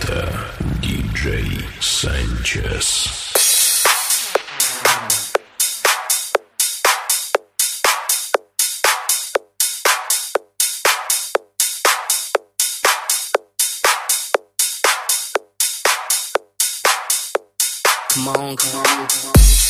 Это диджей Санчес. Come on, come on. deeper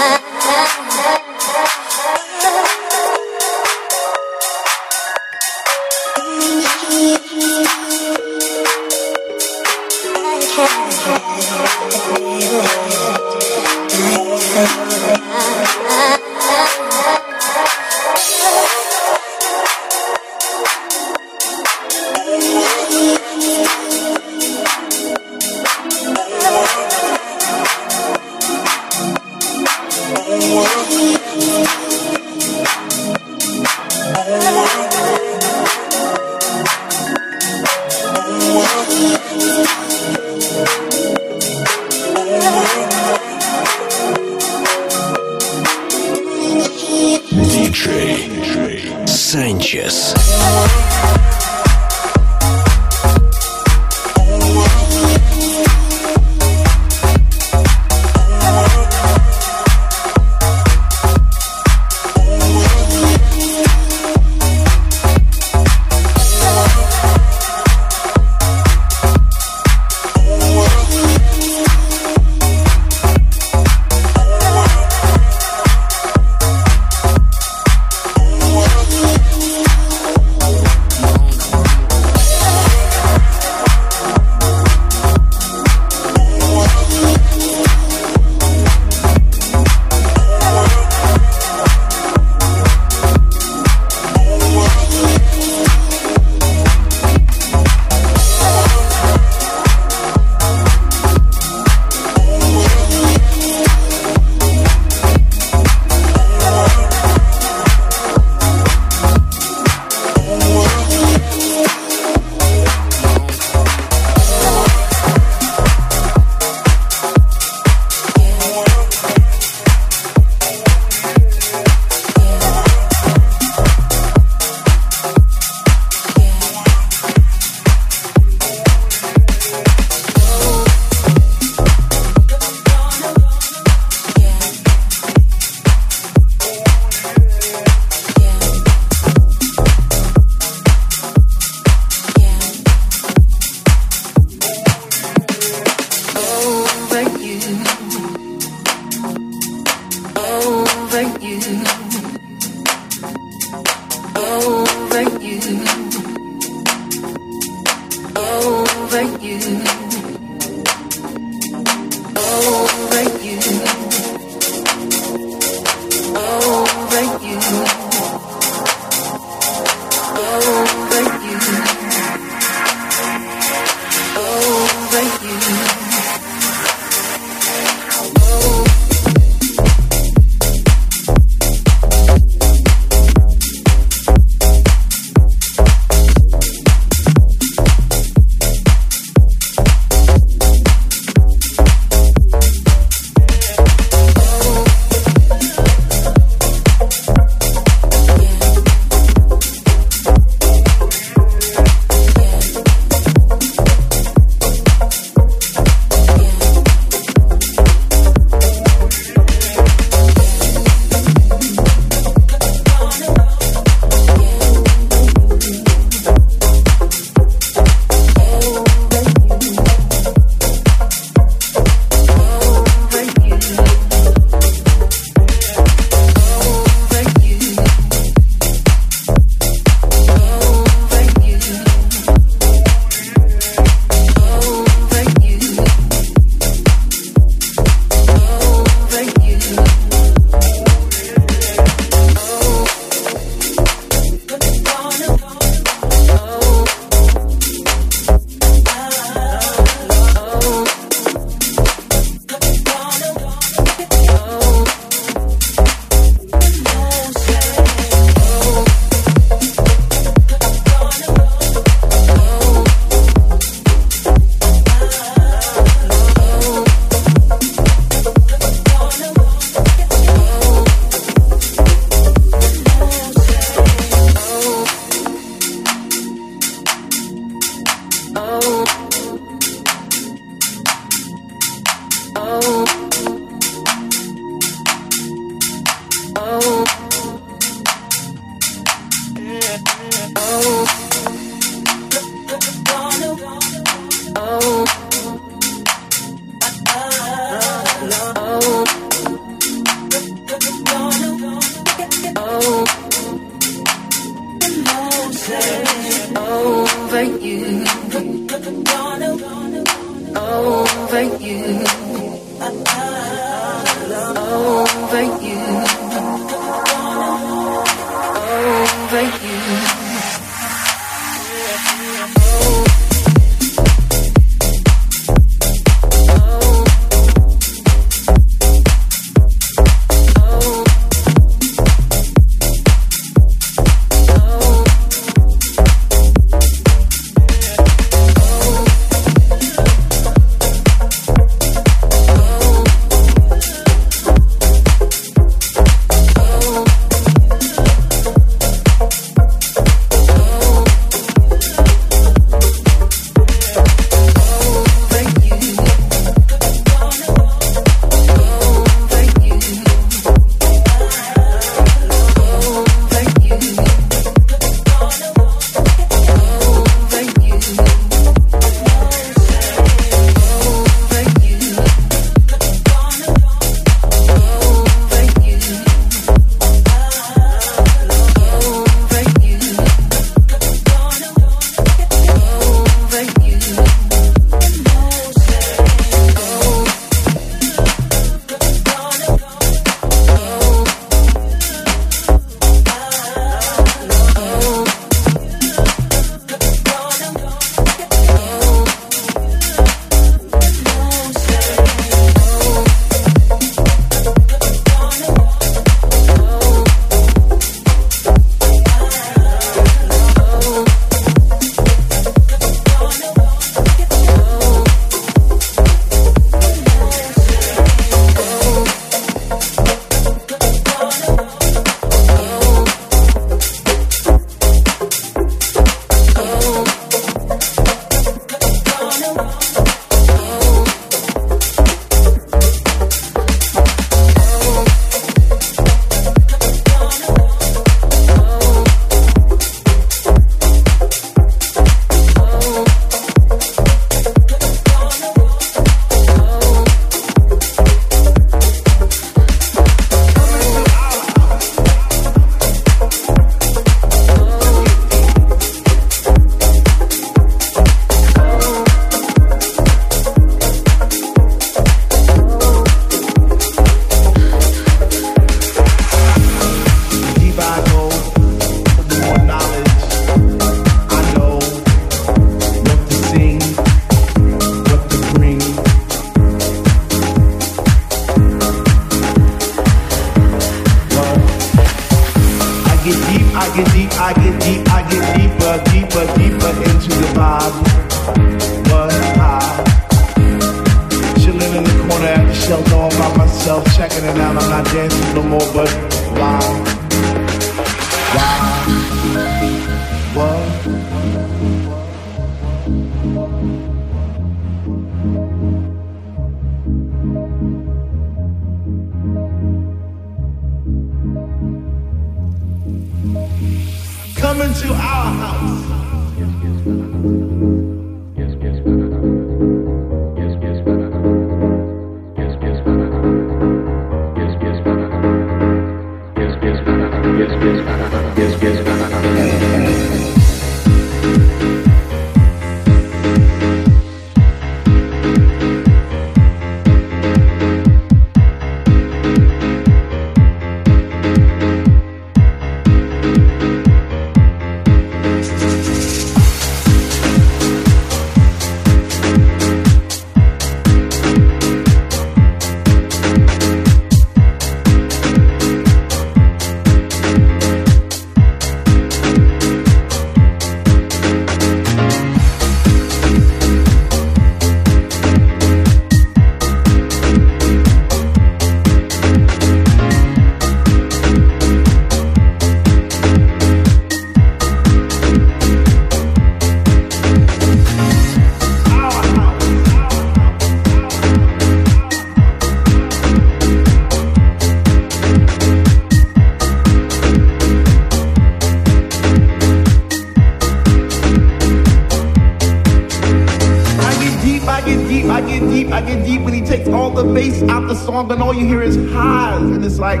Out the song and all you hear is highs and it's like,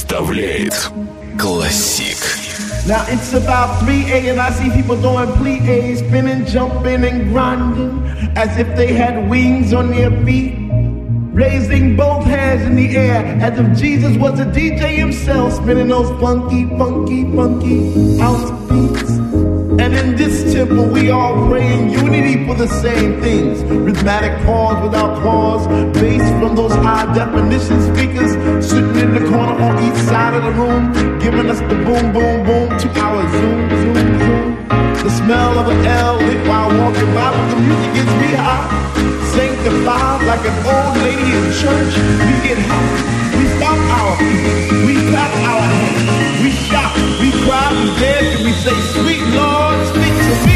представляет Классик. Now it's about 3 a and I see people doing plie, spinning, jumping, and grinding as if they had wings on their feet. Raising both hands in the air as if Jesus was a DJ himself, spinning those funky, funky, funky house beats. And in this temple, we all pray in unity for the same things. Rhythmic pause without pause, bass from those high definition speakers sitting in the corner on each side of the room, giving us the boom, boom, boom to our zoom, zoom, zoom. The smell of an L lit while walking by, but the music gets me high. Sanctified like an old lady in church, we get high. We stomp our feet, we clap our hands, we shout, cry, we dance, and we say, Sweet Lord, speak to me.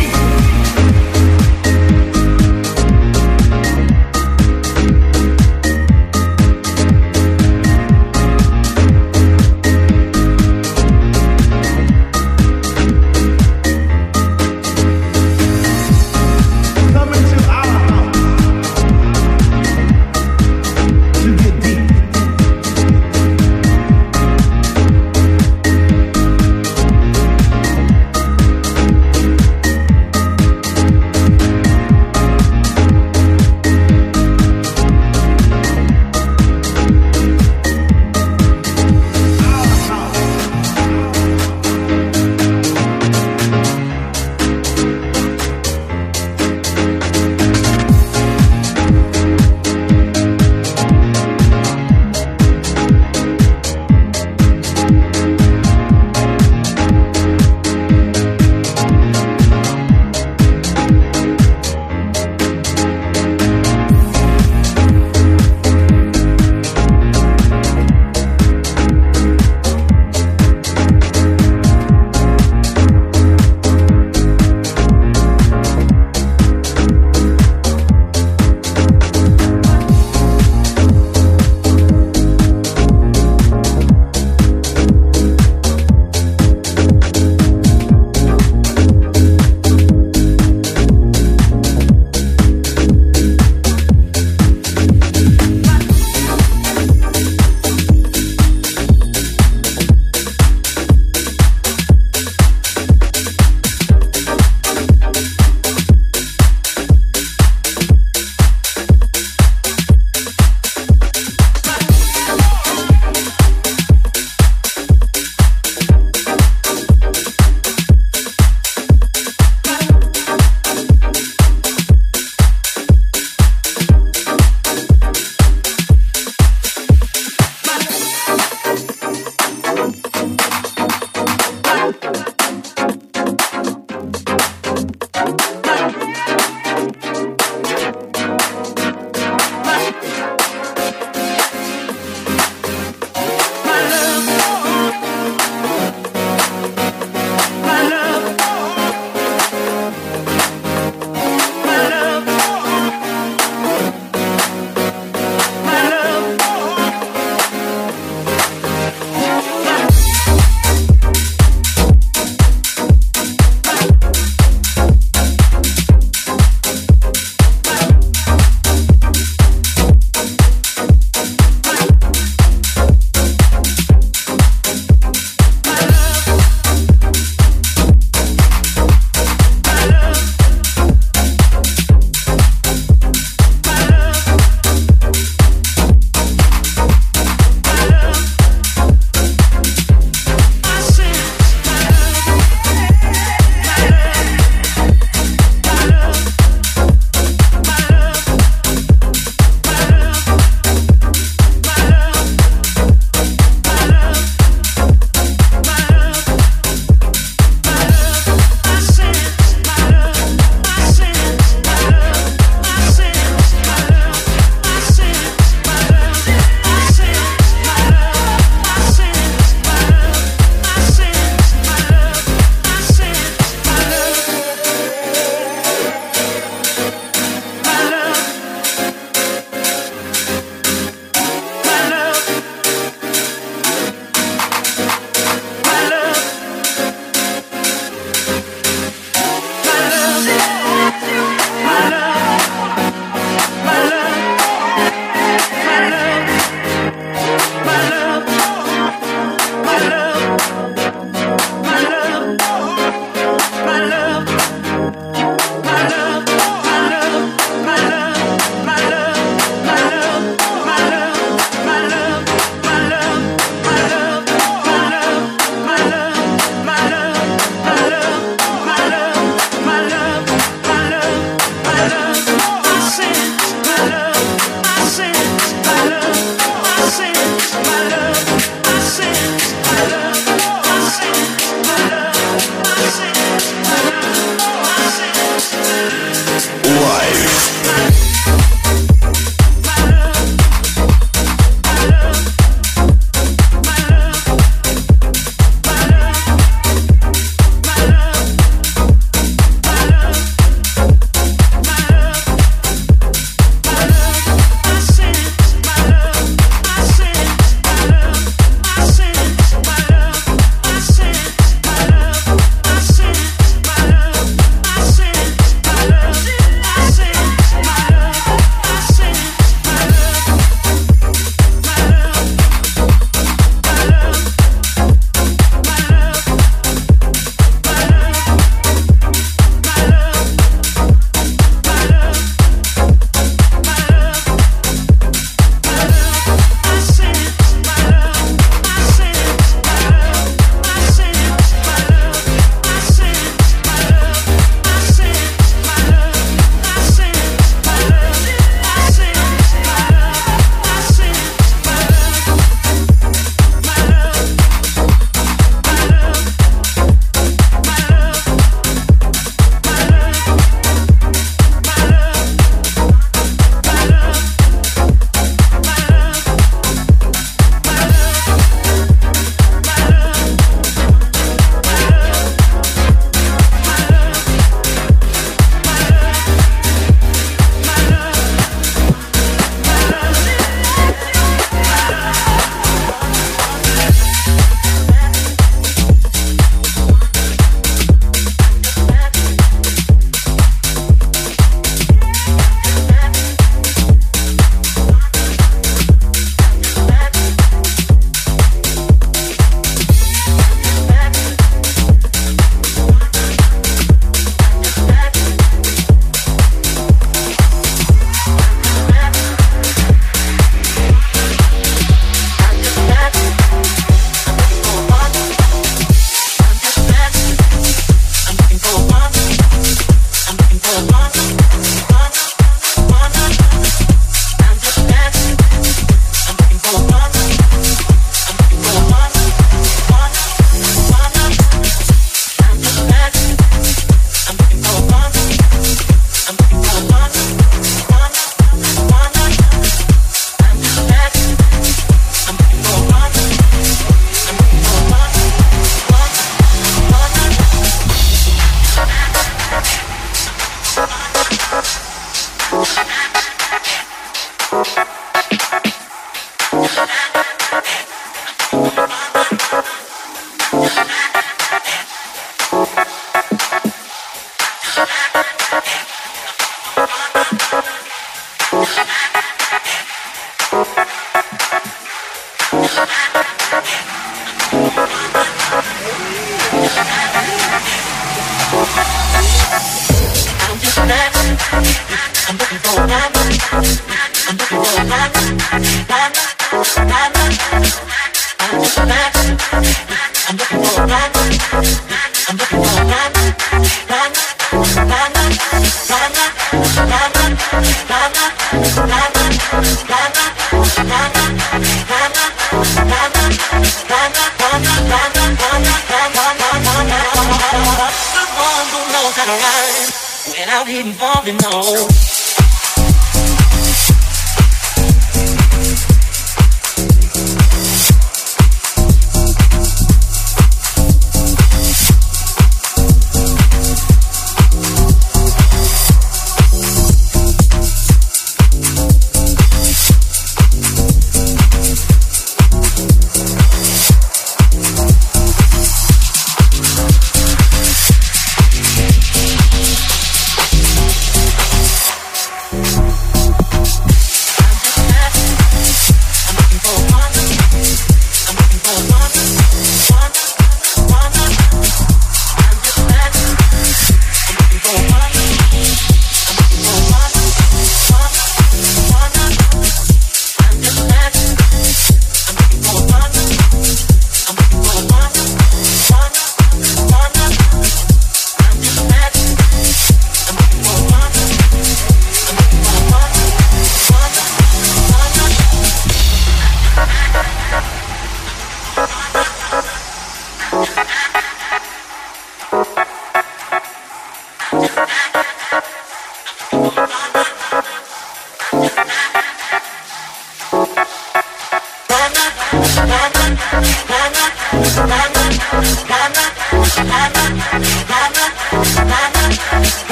Without involving no.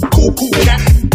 Cool, cool.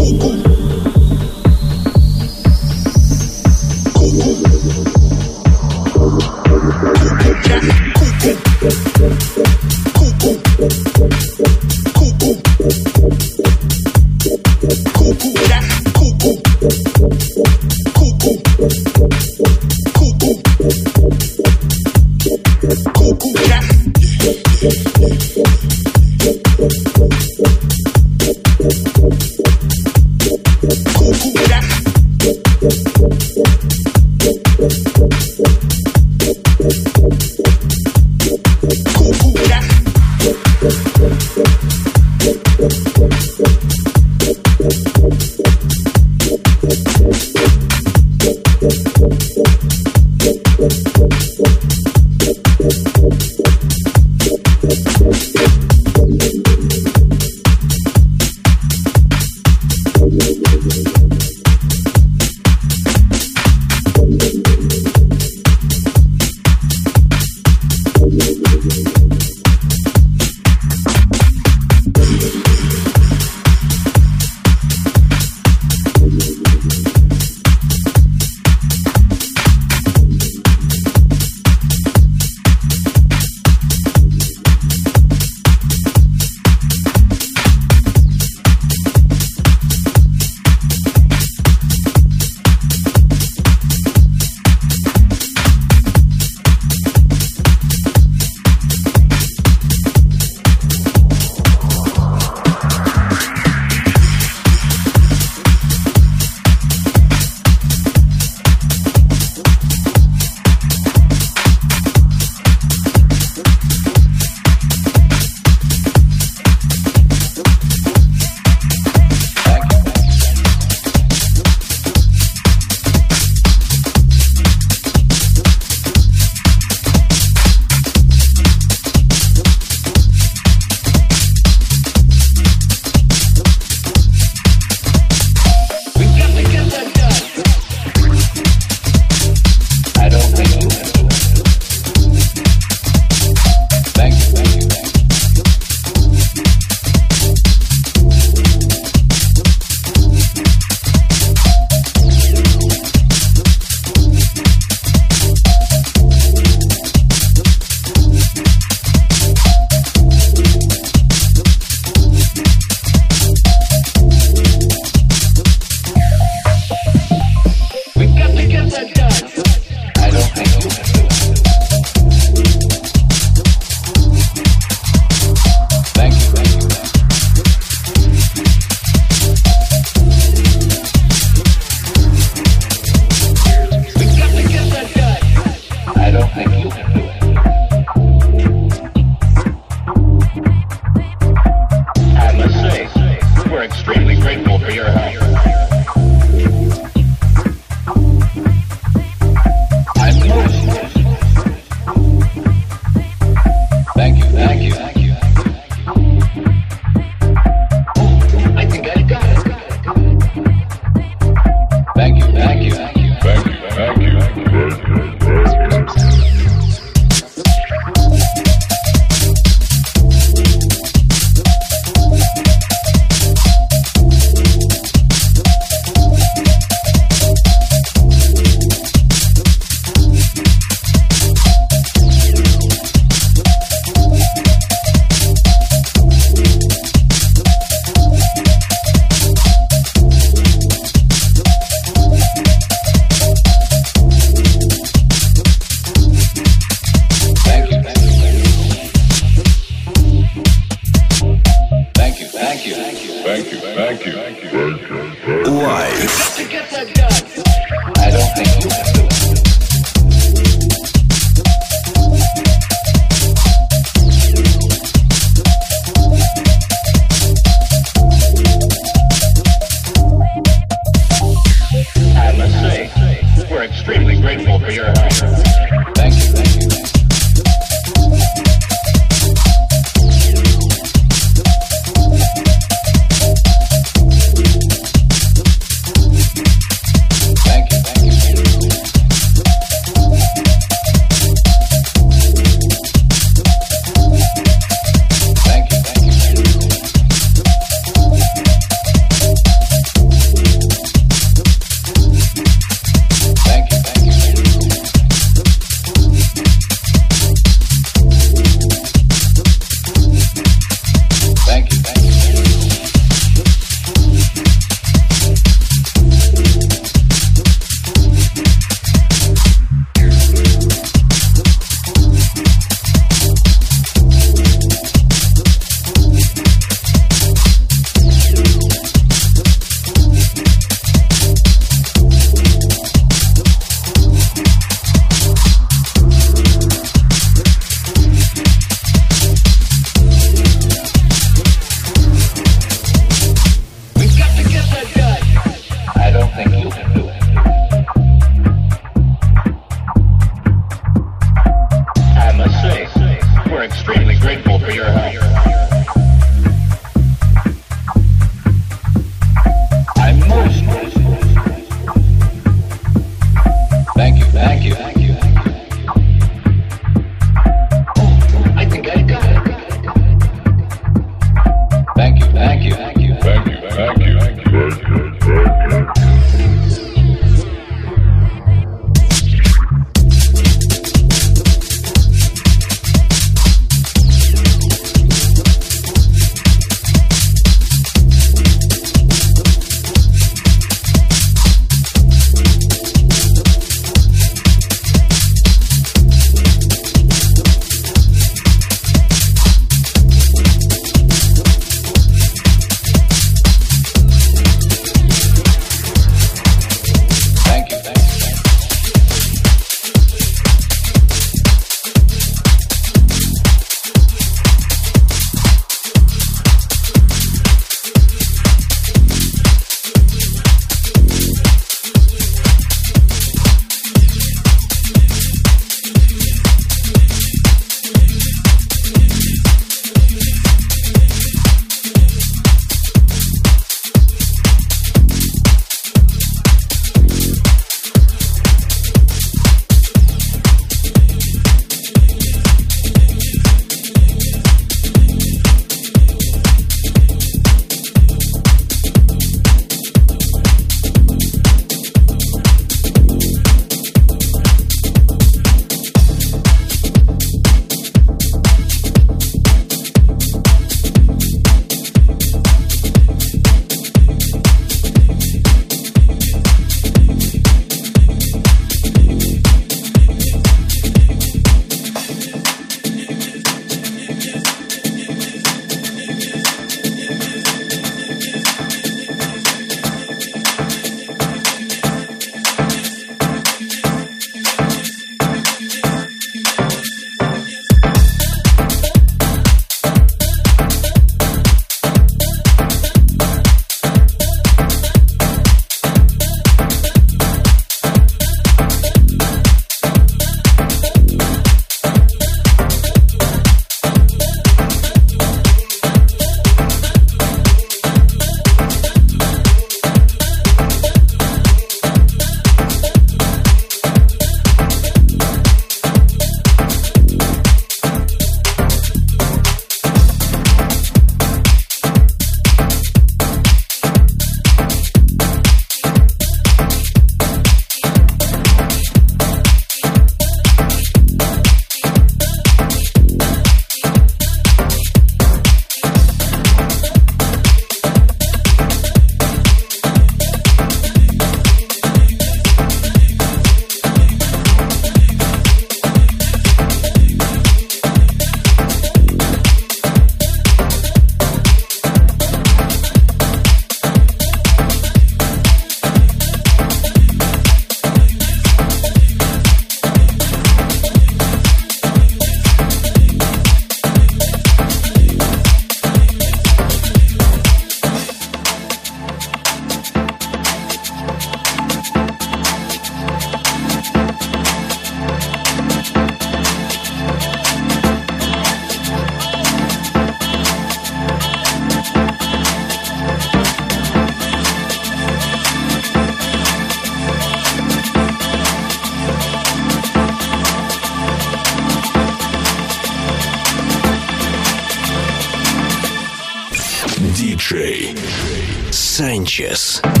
Sanchez.